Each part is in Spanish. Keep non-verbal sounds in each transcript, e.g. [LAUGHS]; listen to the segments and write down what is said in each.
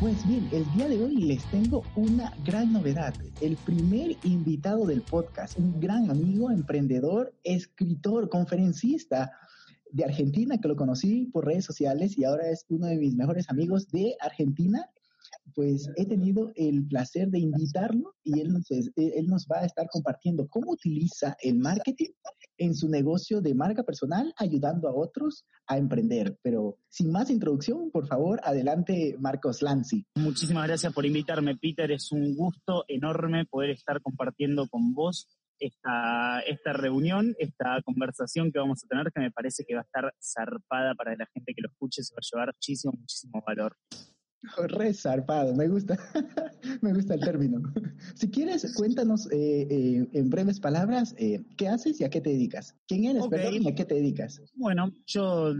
Pues bien, el día de hoy les tengo una gran novedad. El primer invitado del podcast, un gran amigo, emprendedor, escritor, conferencista de Argentina, que lo conocí por redes sociales y ahora es uno de mis mejores amigos de Argentina pues he tenido el placer de invitarlo y él nos, nos va a estar compartiendo cómo utiliza el marketing en su negocio de marca personal, ayudando a otros a emprender. Pero sin más introducción, por favor, adelante Marcos Lanzi. Muchísimas gracias por invitarme, Peter. Es un gusto enorme poder estar compartiendo con vos esta, esta reunión, esta conversación que vamos a tener, que me parece que va a estar zarpada para la gente que lo escuche, se va a llevar muchísimo, muchísimo valor. [LAUGHS] Re zarpado, me gusta, [LAUGHS] me gusta el término. [LAUGHS] Si quieres, cuéntanos eh, eh, en breves palabras eh, qué haces y a qué te dedicas. ¿Quién eres, perdón, y a qué te dedicas? Bueno, yo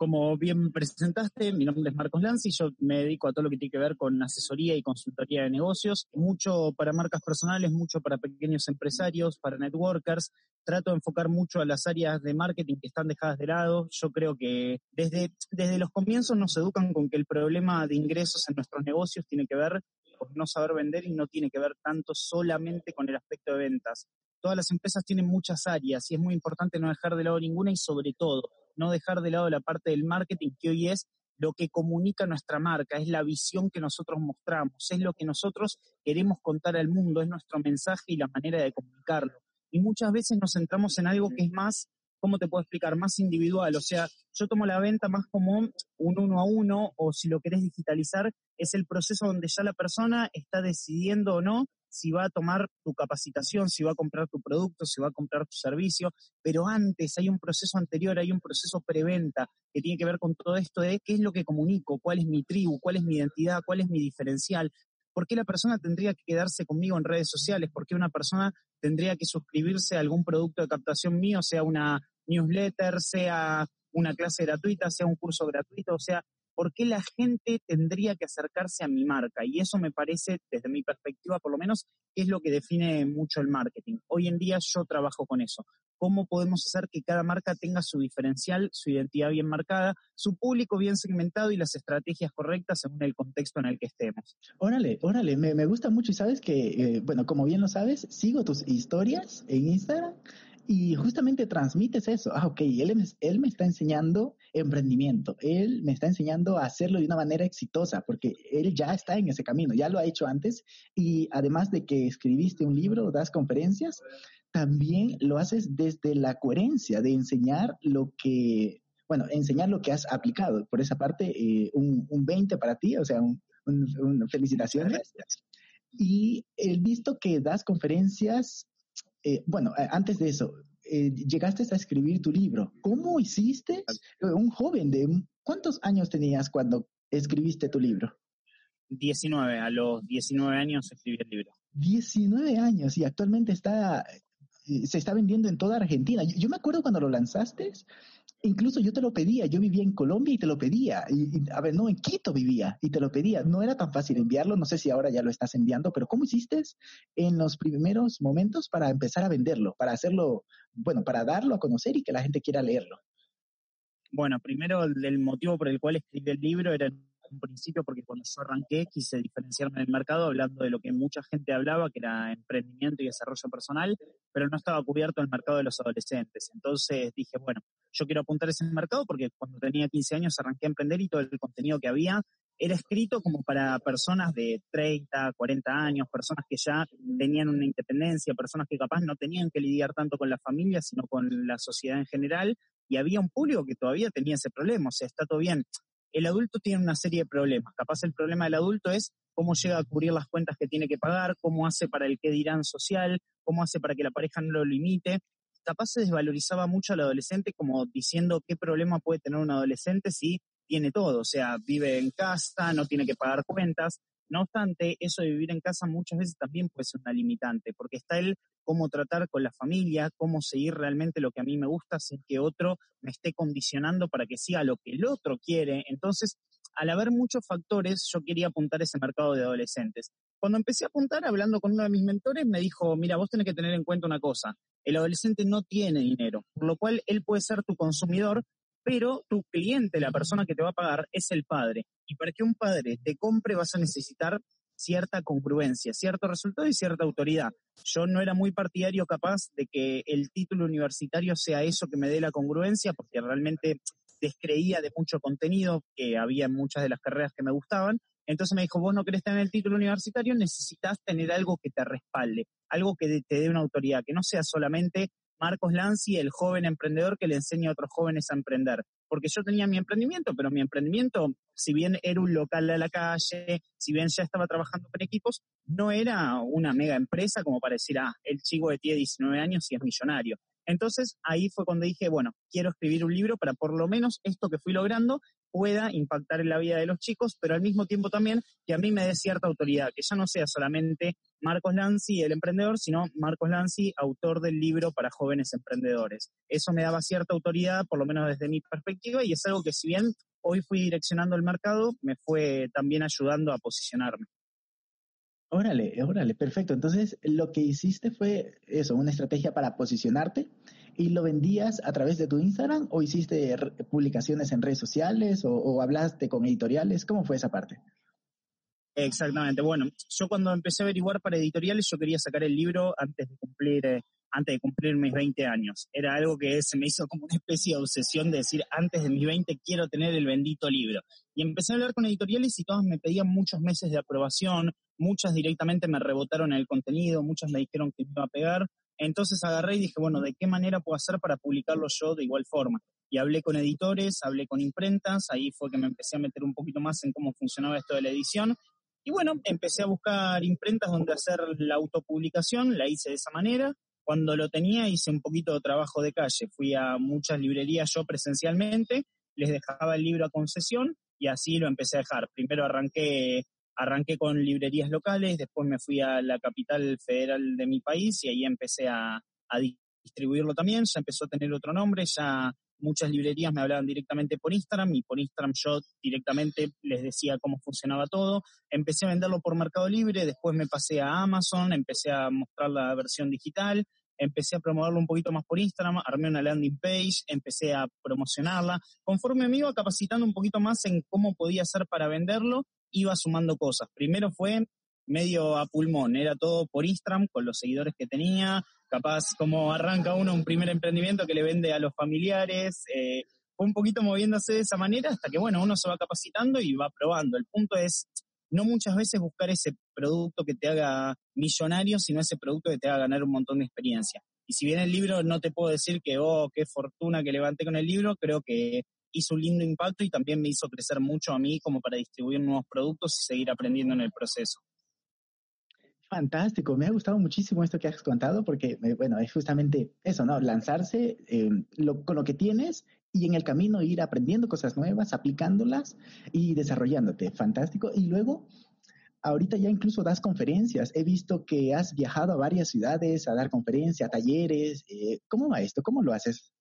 como bien presentaste, mi nombre es Marcos Lanzi, yo me dedico a todo lo que tiene que ver con asesoría y consultoría de negocios, mucho para marcas personales, mucho para pequeños empresarios, para networkers. Trato de enfocar mucho a las áreas de marketing que están dejadas de lado. Yo creo que desde, desde los comienzos nos educan con que el problema de ingresos en nuestros negocios tiene que ver con no saber vender y no tiene que ver tanto solamente con el aspecto de ventas. Todas las empresas tienen muchas áreas y es muy importante no dejar de lado ninguna y sobre todo no dejar de lado la parte del marketing que hoy es lo que comunica nuestra marca, es la visión que nosotros mostramos, es lo que nosotros queremos contar al mundo, es nuestro mensaje y la manera de comunicarlo. Y muchas veces nos centramos en algo que es más, ¿cómo te puedo explicar? Más individual. O sea, yo tomo la venta más como un uno a uno o si lo querés digitalizar, es el proceso donde ya la persona está decidiendo o no si va a tomar tu capacitación, si va a comprar tu producto, si va a comprar tu servicio, pero antes hay un proceso anterior, hay un proceso preventa que tiene que ver con todo esto de qué es lo que comunico, cuál es mi tribu, cuál es mi identidad, cuál es mi diferencial, por qué la persona tendría que quedarse conmigo en redes sociales, por qué una persona tendría que suscribirse a algún producto de captación mío, sea una newsletter, sea una clase gratuita, sea un curso gratuito, o sea, ¿por qué la gente tendría que acercarse a mi marca? Y eso me parece, desde mi perspectiva por lo menos, es lo que define mucho el marketing. Hoy en día yo trabajo con eso. ¿Cómo podemos hacer que cada marca tenga su diferencial, su identidad bien marcada, su público bien segmentado y las estrategias correctas según el contexto en el que estemos? Órale, órale, me, gusta mucho y sabes que, eh, bueno, como bien lo sabes, sigo tus historias en Instagram y justamente transmites eso. Ah, ok, él, él me está enseñando emprendimiento, él me está enseñando a hacerlo de una manera exitosa, porque él ya está en ese camino, ya lo ha hecho antes. Y además de que escribiste un libro, das conferencias, también lo haces desde la coherencia de enseñar lo que, bueno, enseñar lo que has aplicado. Por esa parte, eh, un, un 20 para ti, o sea, un, un, felicitaciones. Y he visto que das conferencias eh, bueno, eh, antes de eso, eh, llegaste a escribir tu libro. ¿Cómo hiciste? Un joven de ¿cuántos años tenías cuando escribiste tu libro? 19, a los 19 años escribí el libro. 19 años y actualmente está se está vendiendo en toda Argentina. Yo, me acuerdo cuando lo lanzaste, incluso yo te lo pedía, yo vivía en Colombia y te lo pedía, y, a ver, no, en Quito vivía y te lo pedía, no era tan fácil enviarlo, no sé si ahora ya lo estás enviando, pero ¿cómo hiciste en los primeros momentos para empezar a venderlo, para hacerlo, bueno, para darlo a conocer y que la gente quiera leerlo? Bueno, primero el motivo por el cual escribí el libro era un principio porque cuando yo arranqué quise diferenciarme en el mercado hablando de lo que mucha gente hablaba, que era emprendimiento y desarrollo personal, pero no estaba cubierto el mercado de los adolescentes. Entonces dije, bueno, yo quiero apuntar ese mercado porque cuando tenía 15 años arranqué a emprender y todo el contenido que había era escrito como para personas de 30, 40 años, personas que ya tenían una independencia, personas que capaz no tenían que lidiar tanto con la familia, sino con la sociedad en general, y había un público que todavía tenía ese problema, o sea, está todo bien. El adulto tiene una serie de problemas, capaz el problema del adulto es cómo llega a cubrir las cuentas que tiene que pagar, cómo hace para el que dirán social, cómo hace para que la pareja no lo limite, capaz se desvalorizaba mucho al adolescente como diciendo qué problema puede tener un adolescente si tiene todo, o sea, vive en casa, no tiene que pagar cuentas. No obstante, eso de vivir en casa muchas veces también puede ser una limitante, porque está el cómo tratar con la familia, cómo seguir realmente lo que a mí me gusta sin que otro me esté condicionando para que siga lo que el otro quiere. Entonces, al haber muchos factores, yo quería apuntar ese mercado de adolescentes. Cuando empecé a apuntar, hablando con uno de mis mentores, me dijo, mira, vos tenés que tener en cuenta una cosa, el adolescente no tiene dinero, por lo cual él puede ser tu consumidor, pero tu cliente, la persona que te va a pagar, es el padre. Y para que un padre te compre vas a necesitar cierta congruencia, cierto resultado y cierta autoridad. Yo no era muy partidario capaz de que el título universitario sea eso que me dé la congruencia, porque realmente descreía de mucho contenido que había en muchas de las carreras que me gustaban. Entonces me dijo, vos no querés tener el título universitario, necesitas tener algo que te respalde, algo que te dé una autoridad, que no sea solamente Marcos Lanzi, el joven emprendedor que le enseña a otros jóvenes a emprender. Porque yo tenía mi emprendimiento, pero mi emprendimiento, si bien era un local de la calle, si bien ya estaba trabajando con equipos, no era una mega empresa como para decir, ah, el chico de tiene 19 años y es millonario. Entonces ahí fue cuando dije, bueno, quiero escribir un libro para por lo menos esto que fui logrando pueda impactar en la vida de los chicos, pero al mismo tiempo también que a mí me dé cierta autoridad, que ya no sea solamente Marcos Lanzi, el emprendedor, sino Marcos Lanzi, autor del libro para jóvenes emprendedores. Eso me daba cierta autoridad, por lo menos desde mi perspectiva, y es algo que si bien hoy fui direccionando el mercado, me fue también ayudando a posicionarme. Órale, órale, perfecto. Entonces, lo que hiciste fue eso, una estrategia para posicionarte y lo vendías a través de tu Instagram o hiciste publicaciones en redes sociales o, hablaste con editoriales. ¿Cómo fue esa parte? Exactamente. Bueno, yo cuando empecé a averiguar para editoriales, yo quería sacar el libro antes de cumplir, eh, antes de cumplir mis 20 años. Era algo que se me hizo como una especie de obsesión de decir, antes de mis 20 quiero tener el bendito libro. Y empecé a hablar con editoriales y todas me pedían muchos meses de aprobación, muchas directamente me rebotaron el contenido, muchas me dijeron que me iba a pegar. Entonces agarré y dije, bueno, ¿de qué manera puedo hacer para publicarlo yo de igual forma? Y hablé con editores, hablé con imprentas, ahí fue que me empecé a meter un poquito más en cómo funcionaba esto de la edición. Y bueno, empecé a buscar imprentas donde hacer la autopublicación, la hice de esa manera. Cuando lo tenía hice un poquito de trabajo de calle, fui a muchas librerías yo presencialmente, les dejaba el libro a concesión y así lo empecé a dejar. Primero arranqué arranqué con librerías locales, después me fui a la capital federal de mi país y ahí empecé a, distribuirlo también, ya empezó a tener otro nombre, ya muchas librerías me hablaban directamente por Instagram y por Instagram yo directamente les decía cómo funcionaba todo. Empecé a venderlo por Mercado Libre, después me pasé a Amazon, empecé a mostrar la versión digital, empecé a promoverlo un poquito más por Instagram, armé una landing page, empecé a promocionarla. Conforme me iba capacitando un poquito más en cómo podía hacer para venderlo, iba sumando cosas. Primero fue medio a pulmón, era todo por Instagram con los seguidores que tenía, capaz como arranca uno un primer emprendimiento que le vende a los familiares, eh, fue un poquito moviéndose de esa manera hasta que bueno, uno se va capacitando y va probando. El punto es no muchas veces buscar ese producto que te haga millonario, sino ese producto que te haga ganar un montón de experiencia. Y si bien el libro no te puedo decir que, oh, qué fortuna que levanté con el libro, creo que hizo un lindo impacto y también me hizo crecer mucho a mí como para distribuir nuevos productos y seguir aprendiendo en el proceso. Fantástico, me ha gustado muchísimo esto que has contado porque, bueno, es justamente eso, ¿no? Lanzarse eh, con lo que tienes y en el camino ir aprendiendo cosas nuevas, aplicándolas y desarrollándote. Fantástico. Y luego, ahorita ya incluso das conferencias. He visto que has viajado a varias ciudades a dar conferencias, talleres. Eh, ¿Cómo va esto? ¿Cómo lo haces?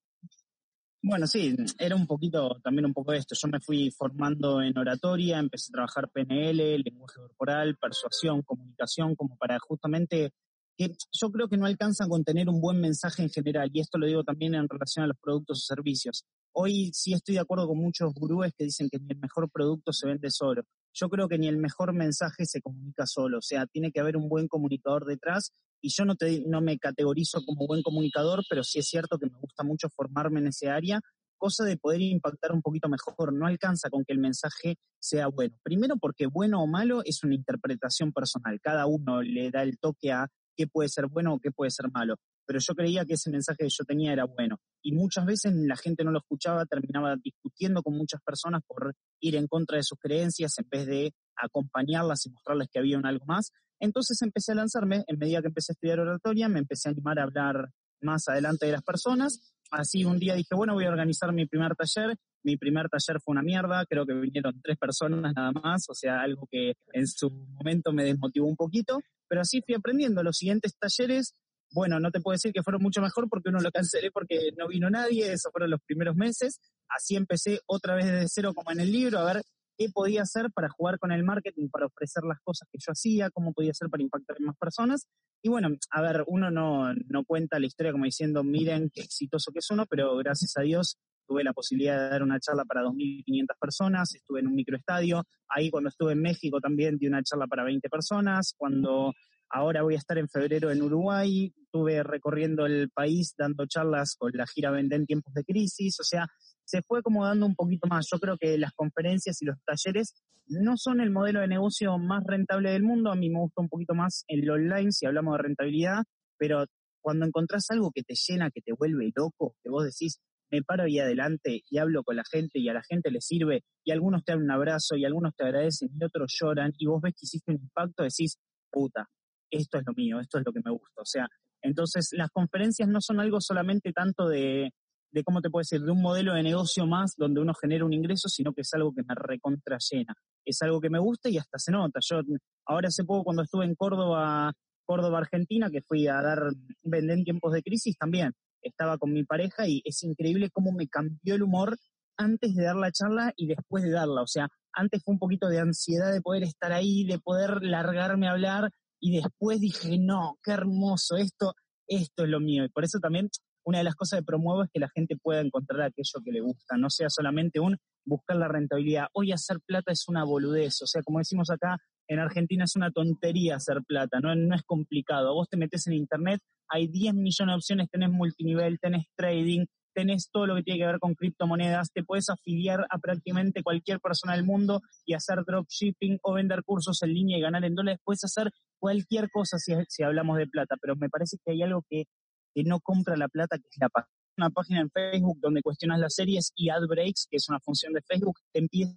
Bueno, sí, era un poquito, también un poco esto. Yo me fui formando en oratoria, empecé a trabajar PNL, lenguaje corporal, persuasión, comunicación, como para justamente que yo creo que no alcanzan con tener un buen mensaje en general, y esto lo digo también en relación a los productos o servicios. Hoy sí estoy de acuerdo con muchos gurúes que dicen que el mejor producto se vende solo. Yo creo que ni el mejor mensaje se comunica solo, o sea, tiene que haber un buen comunicador detrás y yo no, te, no me categorizo como buen comunicador, pero sí es cierto que me gusta mucho formarme en ese área, cosa de poder impactar un poquito mejor. No alcanza con que el mensaje sea bueno. Primero porque bueno o malo es una interpretación personal. Cada uno le da el toque a qué puede ser bueno o qué puede ser malo. Pero yo creía que ese mensaje que yo tenía era bueno. Y muchas veces la gente no lo escuchaba, terminaba discutiendo con muchas personas por ir en contra de sus creencias en vez de acompañarlas y mostrarles que había un algo más. Entonces empecé a lanzarme, en medida que empecé a estudiar oratoria, me empecé a animar a hablar más adelante de las personas. Así un día dije, bueno, voy a organizar mi primer taller Mi primer taller fue una mierda, creo que vinieron tres personas nada más, o sea, algo que en su momento me desmotivó un poquito, pero así fui aprendiendo. Los siguientes talleres, bueno, no te puedo decir que fueron mucho mejor porque uno lo cancelé porque no vino nadie, esos fueron los primeros meses. Así empecé otra vez desde cero como en el libro, a ver qué podía hacer para jugar con el marketing, para ofrecer las cosas que yo hacía, cómo podía hacer para impactar en más personas. Y bueno, a ver, uno no, no cuenta la historia como diciendo, miren qué exitoso que es uno, pero gracias a Dios tuve la posibilidad de dar una charla para 2.500 personas, estuve en un microestadio, ahí cuando estuve en México también di una charla para 20 personas, cuando ahora voy a estar en febrero en Uruguay, estuve recorriendo el país dando charlas con la gira Vende en tiempos de crisis, o sea, se fue como dando un poquito más. Yo creo que las conferencias y los talleres no son el modelo de negocio más rentable del mundo. A mí me gusta un poquito más el online si hablamos de rentabilidad, pero cuando encontrás algo que te llena, que te vuelve loco, que vos decís, me paro ahí adelante y hablo con la gente y a la gente le sirve y algunos te dan un abrazo y algunos te agradecen y otros lloran y vos ves que hiciste un impacto, decís, puta, esto es lo mío, esto es lo que me gusta. O sea, entonces las conferencias no son algo solamente tanto de, de cómo te puedo decir, de un modelo de negocio más donde uno genera un ingreso, sino que es algo que me recontra llena. Es algo que me gusta y hasta se nota. Yo ahora hace poco cuando estuve en Córdoba, Córdoba, Argentina, que fui a dar vender en tiempos de crisis también, estaba con mi pareja y es increíble cómo me cambió el humor antes de dar la charla y después de darla. O sea, antes fue un poquito de ansiedad de poder estar ahí, de poder largarme a hablar y después dije, no, qué hermoso, esto, esto es lo mío. Y por eso también una de las cosas que promuevo es que la gente pueda encontrar aquello que le gusta, no sea solamente un buscar la rentabilidad. Hoy hacer plata es una boludez, o sea, como decimos acá, en Argentina es una tontería hacer plata, no, no es complicado. Vos te metes en internet, hay 10 millones de opciones, tenés multinivel, tenés trading, tenés todo lo que tiene que ver con criptomonedas, te puedes afiliar a prácticamente cualquier persona del mundo y hacer dropshipping o vender cursos en línea y ganar en dólares, puedes hacer cualquier cosa si, si hablamos de plata, pero me parece que hay algo que que no compra la plata, que es la página. Una página en Facebook donde cuestionas las series y ad breaks, que es una función de Facebook, te empieza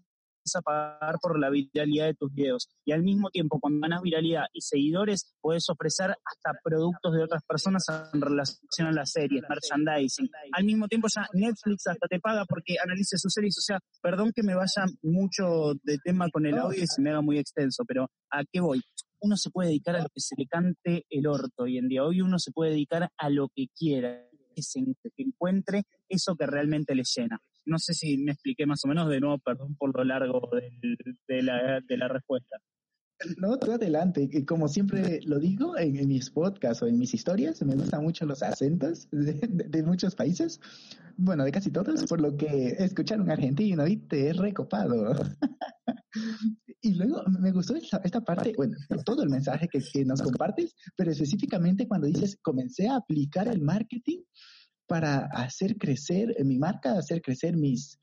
a pagar por la viralidad de tus videos. Y al mismo tiempo, cuando ganas viralidad y seguidores, puedes ofrecer hasta productos de otras personas en relación a las series, merchandising. Al mismo tiempo, ya Netflix hasta te paga porque analice sus series. O sea, perdón que me vaya mucho de tema con el audio y se me haga muy extenso, pero ¿a qué voy? uno se puede dedicar a lo que se le cante el orto hoy en día. Hoy uno se puede dedicar a lo que quiera, que, se, encuentre eso que realmente le llena. No sé si me expliqué más o menos, de nuevo, perdón por lo largo de, la, respuesta. No, tú adelante. Como siempre lo digo en, mis podcasts o en mis historias, me gustan mucho los acentos de, muchos países. Bueno, de casi todos, por lo que escuchar un argentino y te he recopado. [LAUGHS] Y luego me gustó esta, parte, bueno, todo el mensaje que, nos compartes, pero específicamente cuando dices, comencé a aplicar el marketing para hacer crecer mi marca, hacer crecer mis,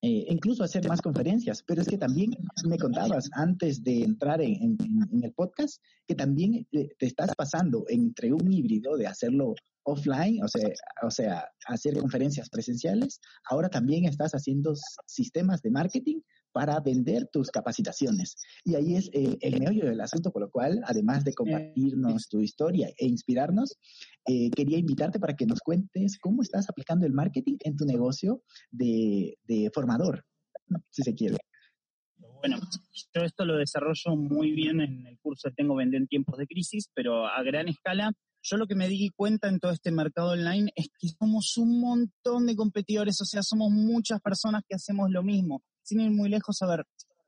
eh, incluso hacer más conferencias, pero es que también me contabas antes de entrar en, el podcast que también eh, te estás pasando entre un híbrido de hacerlo offline, o sea, o sea, hacer conferencias presenciales, ahora también estás haciendo sistemas de marketing para vender tus capacitaciones. Y ahí es eh, el meollo del asunto, por lo cual, además de compartirnos tu historia e inspirarnos, eh, quería invitarte para que nos cuentes cómo estás aplicando el marketing en tu negocio de, formador, si se quiere. Bueno, yo esto lo desarrollo muy bien en el curso que tengo Vender en tiempos de crisis, pero a gran escala yo lo que me di cuenta en todo este mercado online es que somos un montón de competidores, o sea, somos muchas personas que hacemos lo mismo sin ir muy lejos, a ver,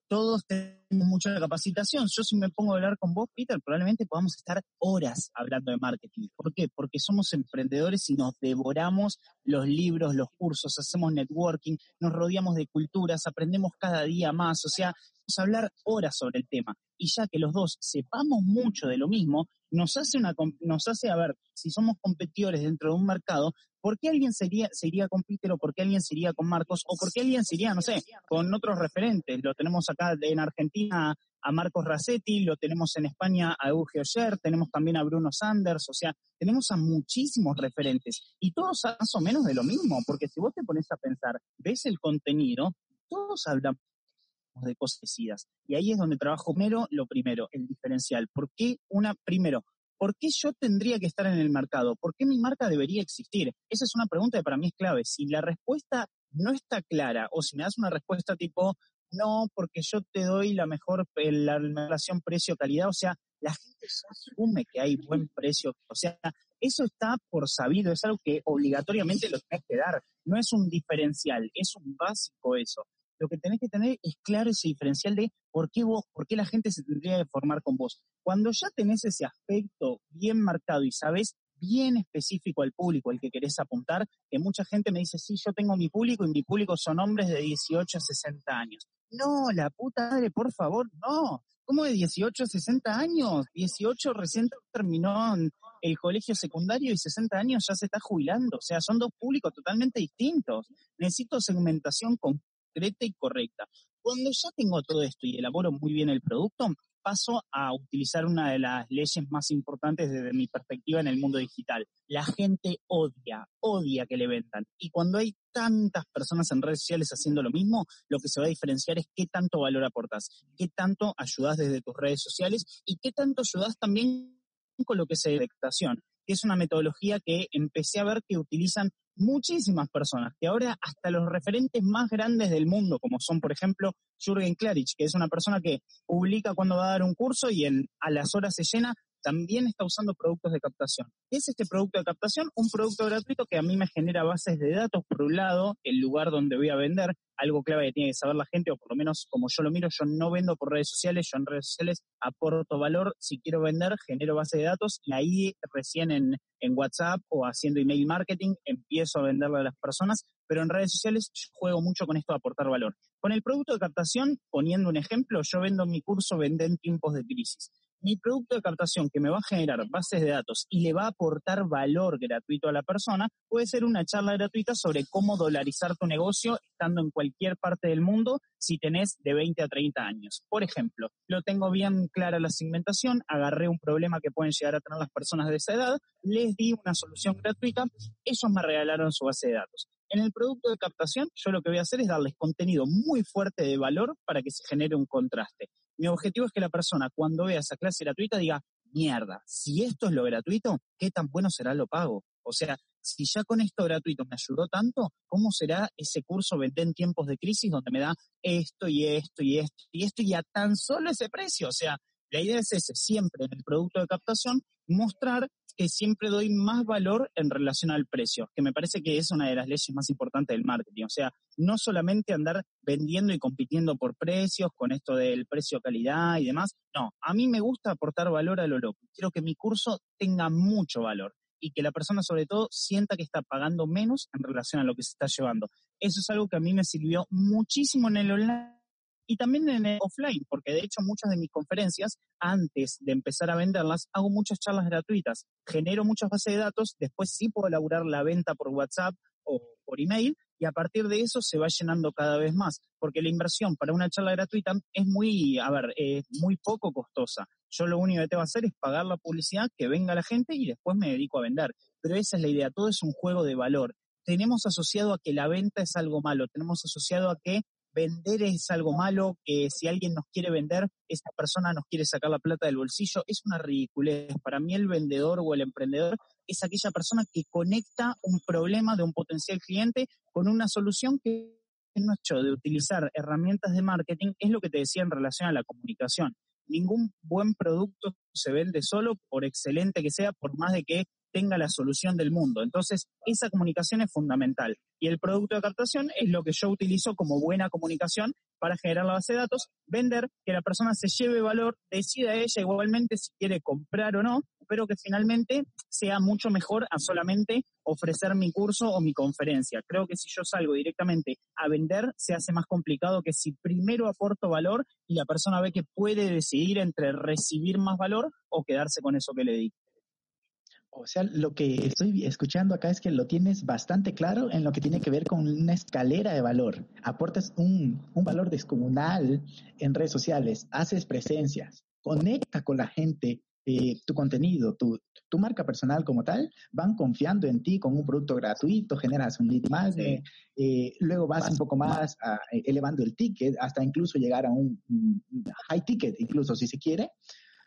todos tenemos mucha capacitación. Yo si me pongo a hablar con vos, Peter, probablemente podamos estar horas hablando de marketing. ¿Por qué? Porque somos emprendedores y nos devoramos los libros, los cursos, hacemos networking, nos rodeamos de culturas, aprendemos cada día más. O sea, vamos a hablar horas sobre el tema. Y ya que los dos sepamos mucho de lo mismo, nos hace una, nos hace, a ver, si somos competidores dentro de un mercado, ¿por qué alguien sería, se iría con Peter o por qué alguien se iría con Marcos o por qué alguien se iría, no sé, con otros referentes? Lo tenemos acá en Argentina a Marcos Racetti, lo tenemos en España a Eugenio Oyer, tenemos también a Bruno Sanders, o sea, tenemos a muchísimos referentes y todos más o menos de lo mismo, porque si vos te pones a pensar, ves el contenido, todos hablamos de cosas Y ahí es donde trabajo primero, lo primero, el diferencial. ¿Por qué una, primero, ¿por qué yo tendría que estar en el mercado? ¿Por qué mi marca debería existir? Esa es una pregunta que para mí es clave. Si la respuesta no está clara, o si me das una respuesta tipo, no, porque yo te doy la mejor, la relación precio-calidad, o sea, la gente asume que hay buen precio, o sea, eso está por sabido, es algo que obligatoriamente lo tenés que dar, no es un diferencial, es un básico eso. Lo que tenés que tener es claro ese diferencial de por qué vos, por qué la gente se tendría que formar con vos. Cuando ya tenés ese aspecto bien marcado y sabes bien específico al público al que querés apuntar, que mucha gente me dice, sí, yo tengo mi público y mi público son hombres de 18 a 60 años. No, la puta madre, por favor, no. ¿Cómo de 18 a 60 años? 18 recién terminó el colegio secundario y 60 años ya se está jubilando. O sea, son dos públicos totalmente distintos. Necesito segmentación concreta y correcta. Cuando ya tengo todo esto y elaboro muy bien el producto, paso a utilizar una de las leyes más importantes desde mi perspectiva en el mundo digital. La gente odia, odia que le vendan. Y cuando hay tantas personas en redes sociales haciendo lo mismo, lo que se va a diferenciar es qué tanto valor aportas, qué tanto ayudas desde tus redes sociales y qué tanto ayudas también con lo que es detectación, que es una metodología que empecé a ver que utilizan muchísimas personas, que ahora hasta los referentes más grandes del mundo, como son, por ejemplo, Jürgen Klarich, que es una persona que publica cuando va a dar un curso y en, a las horas se llena, también está usando productos de captación. ¿Qué es este producto de captación? Un producto gratuito que a mí me genera bases de datos, por un lado, el lugar donde voy a vender, algo clave que tiene que saber la gente, o por lo menos como yo lo miro, yo no vendo por redes sociales, yo en redes sociales aporto valor, si quiero vender, genero base de datos y ahí recién en, en WhatsApp o haciendo email marketing empiezo a venderle a las personas, pero en redes sociales juego mucho con esto de aportar valor. Con el producto de captación, poniendo un ejemplo, yo vendo mi curso Vender en tiempos de crisis mi producto de captación que me va a generar bases de datos y le va a aportar valor gratuito a la persona, puede ser una charla gratuita sobre cómo dolarizar tu negocio estando en cualquier parte del mundo si tenés de 20 a 30 años. Por ejemplo, lo tengo bien clara la segmentación, agarré un problema que pueden llegar a tener las personas de esa edad, les di una solución gratuita, ellos me regalaron su base de datos. En el producto de captación, yo lo que voy a hacer es darles contenido muy fuerte de valor para que se genere un contraste. Mi objetivo es que la persona cuando vea esa clase gratuita diga, mierda, si esto es lo gratuito, ¿qué tan bueno será lo pago? O sea, si ya con esto gratuito me ayudó tanto, ¿cómo será ese curso vender en tiempos de crisis donde me da esto y esto y esto y esto y a tan solo ese precio? O sea, la idea es ese, siempre en el producto de captación, mostrar que siempre doy más valor en relación al precio, que me parece que es una de las leyes más importantes del marketing. O sea, no solamente andar vendiendo y compitiendo por precios con esto del precio calidad y demás. No, a mí me gusta aportar valor a lo loco. Quiero que mi curso tenga mucho valor y que la persona sobre todo sienta que está pagando menos en relación a lo que se está llevando. Eso es algo que a mí me sirvió muchísimo en el online y también en el offline, porque de hecho muchas de mis conferencias, antes de empezar a venderlas, hago muchas charlas gratuitas, genero muchas bases de datos, después sí puedo elaborar la venta por WhatsApp o por email, y a partir de eso se va llenando cada vez más, porque la inversión para una charla gratuita es muy, a ver, muy poco costosa. Yo lo único que tengo que hacer es pagar la publicidad, que venga la gente y después me dedico a vender. Pero esa es la idea, todo es un juego de valor. Tenemos asociado a que la venta es algo malo, tenemos asociado a que vender es algo malo, que si alguien nos quiere vender, esa persona nos quiere sacar la plata del bolsillo, es una ridiculez. Para mí el vendedor o el emprendedor es aquella persona que conecta un problema de un potencial cliente con una solución que es hecho de utilizar herramientas de marketing, es lo que te decía en relación a la comunicación. Ningún buen producto se vende solo, por excelente que sea, por más de que tenga la solución del mundo. Entonces, esa comunicación es fundamental. Y el producto de captación es lo que yo utilizo como buena comunicación para generar la base de datos, vender, que la persona se lleve valor, decida ella igualmente si quiere comprar o no, pero que finalmente sea mucho mejor a solamente ofrecer mi curso o mi conferencia. Creo que si yo salgo directamente a vender, se hace más complicado que si primero aporto valor y la persona ve que puede decidir entre recibir más valor o quedarse con eso que le di. O sea, lo que estoy escuchando acá es que lo tienes bastante claro en lo que tiene que ver con una escalera de valor. Aportas un, valor descomunal en redes sociales, haces presencias, conecta con la gente, eh, tu contenido, tu, tu, marca personal como tal, van confiando en ti con un producto gratuito, generas un lead más, eh, luego vas un poco más eh, elevando el ticket hasta incluso llegar a un high ticket, incluso si se quiere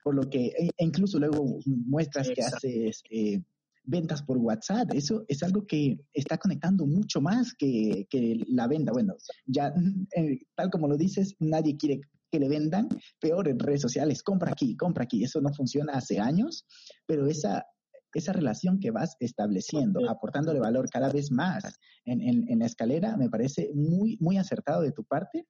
por lo que e, e incluso luego muestras que haces eh, ventas por WhatsApp. Eso es algo que está conectando mucho más que, la venta. Bueno, ya eh, tal como lo dices, nadie quiere que le vendan, peor en redes sociales, compra aquí, compra aquí. Eso no funciona hace años, pero esa, esa relación que vas estableciendo, aportándole valor cada vez más en, en, la escalera, me parece muy, muy acertado de tu parte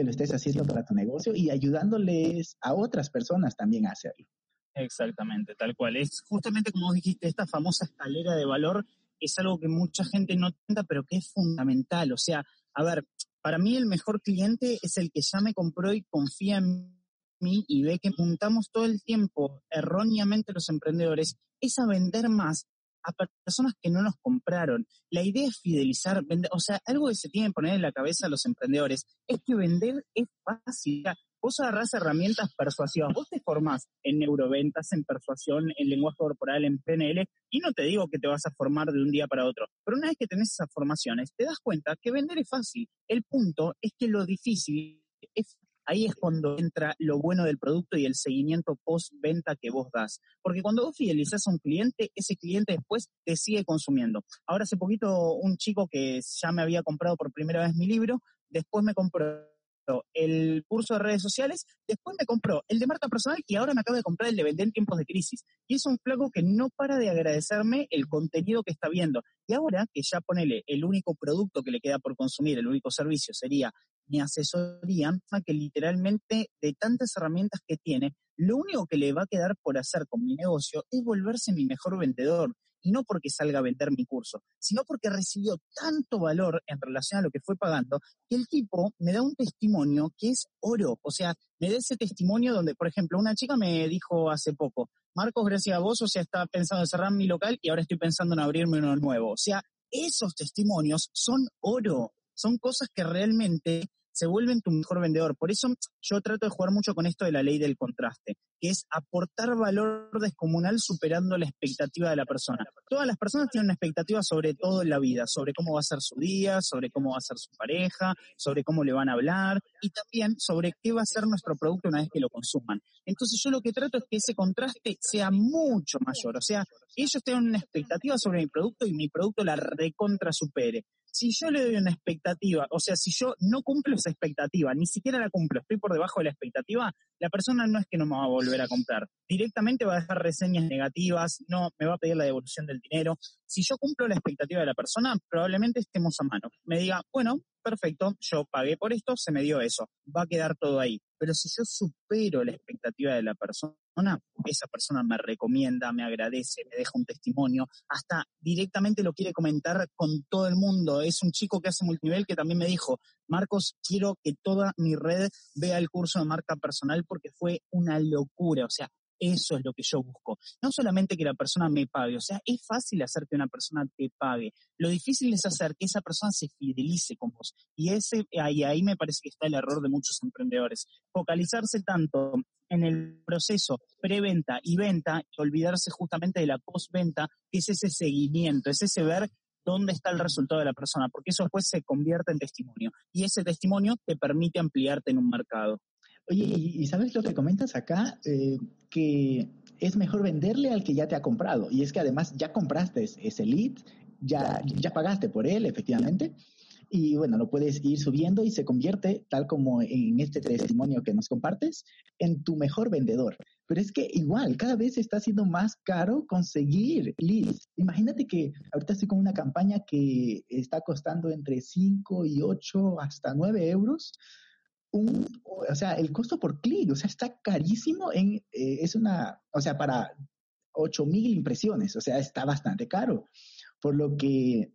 que lo estés haciendo para tu negocio y ayudándoles a otras personas también a hacerlo. Exactamente, tal cual. Es justamente como dijiste, esta famosa escalera de valor es algo que mucha gente no entiende, pero que es fundamental. O sea, a ver, para mí el mejor cliente es el que ya me compró y confía en mí y ve que juntamos todo el tiempo erróneamente los emprendedores, es a vender más a personas que no nos compraron. La idea es fidelizar, vender, o sea, algo que se tiene que poner en la cabeza a los emprendedores es que vender es fácil. Vos agarrás herramientas persuasivas, vos te formás en neuroventas, en persuasión, en lenguaje corporal, en PNL, y no te digo que te vas a formar de un día para otro, pero una vez que tenés esas formaciones, te das cuenta que vender es fácil. El punto es que lo difícil es ahí es cuando entra lo bueno del producto y el seguimiento post-venta que vos das. Porque cuando vos fidelizás a un cliente, ese cliente después te sigue consumiendo. Ahora hace poquito un chico que ya me había comprado por primera vez mi libro, después me compró el curso de redes sociales, después me compró el de marca personal y ahora me acaba de comprar el de vender en tiempos de crisis. Y es un flaco que no para de agradecerme el contenido que está viendo. Y ahora que ya ponele el único producto que le queda por consumir, el único servicio sería mi asesoría, que literalmente de tantas herramientas que tiene, lo único que le va a quedar por hacer con mi negocio es volverse mi mejor vendedor y no porque salga a vender mi curso, sino porque recibió tanto valor en relación a lo que fue pagando, que el tipo me da un testimonio que es oro. O sea, me da ese testimonio donde, por ejemplo, una chica me dijo hace poco, Marcos, gracias a vos, o sea, estaba pensando en cerrar mi local y ahora estoy pensando en abrirme uno nuevo. O sea, esos testimonios son oro, son cosas que realmente se vuelven tu mejor vendedor. Por eso yo trato de jugar mucho con esto de la ley del contraste, que es aportar valor descomunal superando la expectativa de la persona. Todas las personas tienen una expectativa sobre todo en la vida, sobre cómo va a ser su día, sobre cómo va a ser su pareja, sobre cómo le van a hablar y también sobre qué va a ser nuestro producto una vez que lo consuman. Entonces yo lo que trato es que ese contraste sea mucho mayor, o sea, ellos tengan una expectativa sobre mi producto y mi producto la recontra supere si yo le doy una expectativa, o sea, si yo no cumplo esa expectativa, ni siquiera la cumplo, estoy por debajo de la expectativa, la persona no es que no me va a volver a comprar. Directamente va a dejar reseñas negativas, no me va a pedir la devolución del dinero. Si yo cumplo la expectativa de la persona, probablemente estemos a mano. Me diga, bueno, perfecto, yo pagué por esto, se me dio eso, va a quedar todo ahí. Pero si yo supero la expectativa de la persona, esa persona me recomienda, me agradece, me deja un testimonio, hasta directamente lo quiere comentar con todo el mundo. Es un chico que hace multinivel que también me dijo, Marcos, quiero que toda mi red vea el curso de marca personal porque fue una locura. O sea, eso es lo que yo busco. No solamente que la persona me pague, o sea, es fácil hacer que una persona te pague. Lo difícil es hacer que esa persona se fidelice con vos. Y ese, ahí, ahí me parece que está el error de muchos emprendedores. Focalizarse tanto en el proceso preventa y venta y olvidarse justamente de la postventa, que es ese seguimiento, es ese ver dónde está el resultado de la persona, porque eso después se convierte en testimonio. Y ese testimonio te permite ampliarte en un mercado. Oye, ¿y, sabes lo que comentas acá? Eh, que es mejor venderle al que ya te ha comprado. Y es que además ya compraste ese lead, ya, ya pagaste por él, efectivamente. Y bueno, lo puedes ir subiendo y se convierte, tal como en este testimonio que nos compartes, en tu mejor vendedor. Pero es que igual, cada vez está siendo más caro conseguir leads. Imagínate que ahorita estoy con una campaña que está costando entre 5 y 8 hasta 9 euros un, o sea, el costo por clic, o sea, está carísimo en, eh, es una, o sea, para 8000 impresiones, o sea, está bastante caro. Por lo que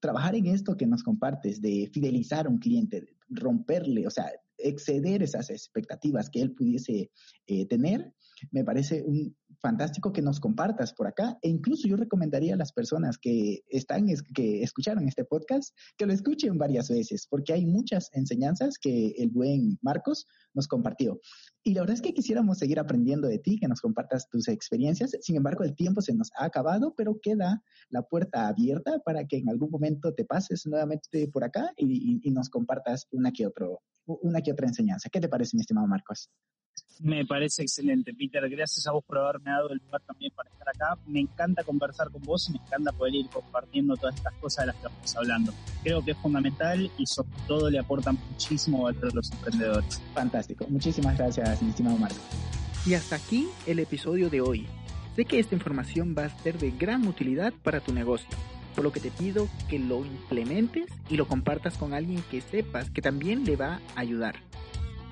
trabajar en esto que nos compartes, de fidelizar a un cliente, romperle, o sea, exceder esas expectativas que él pudiese eh, tener, me parece un fantástico que nos compartas por acá. E incluso yo recomendaría a las personas que están, que escucharon este podcast, que lo escuchen varias veces, porque hay muchas enseñanzas que el buen Marcos nos compartió. Y la verdad es que quisiéramos seguir aprendiendo de ti, que nos compartas tus experiencias. Sin embargo, el tiempo se nos ha acabado, pero queda la puerta abierta para que en algún momento te pases nuevamente por acá y, nos compartas una que, otro, una que otra enseñanza. ¿Qué te parece, mi estimado Marcos? Me parece excelente, Peter. Gracias a vos por haberme dado el lugar también para estar acá. Me encanta conversar con vos y me encanta poder ir compartiendo todas estas cosas de las que estamos hablando. Creo que es fundamental y sobre todo le aporta muchísimo a todos los emprendedores. Fantástico. Muchísimas gracias, mi estimado Marco. Y hasta aquí el episodio de hoy. Sé que esta información va a ser de gran utilidad para tu negocio, por lo que te pido que lo implementes y lo compartas con alguien que sepas que también le va a ayudar.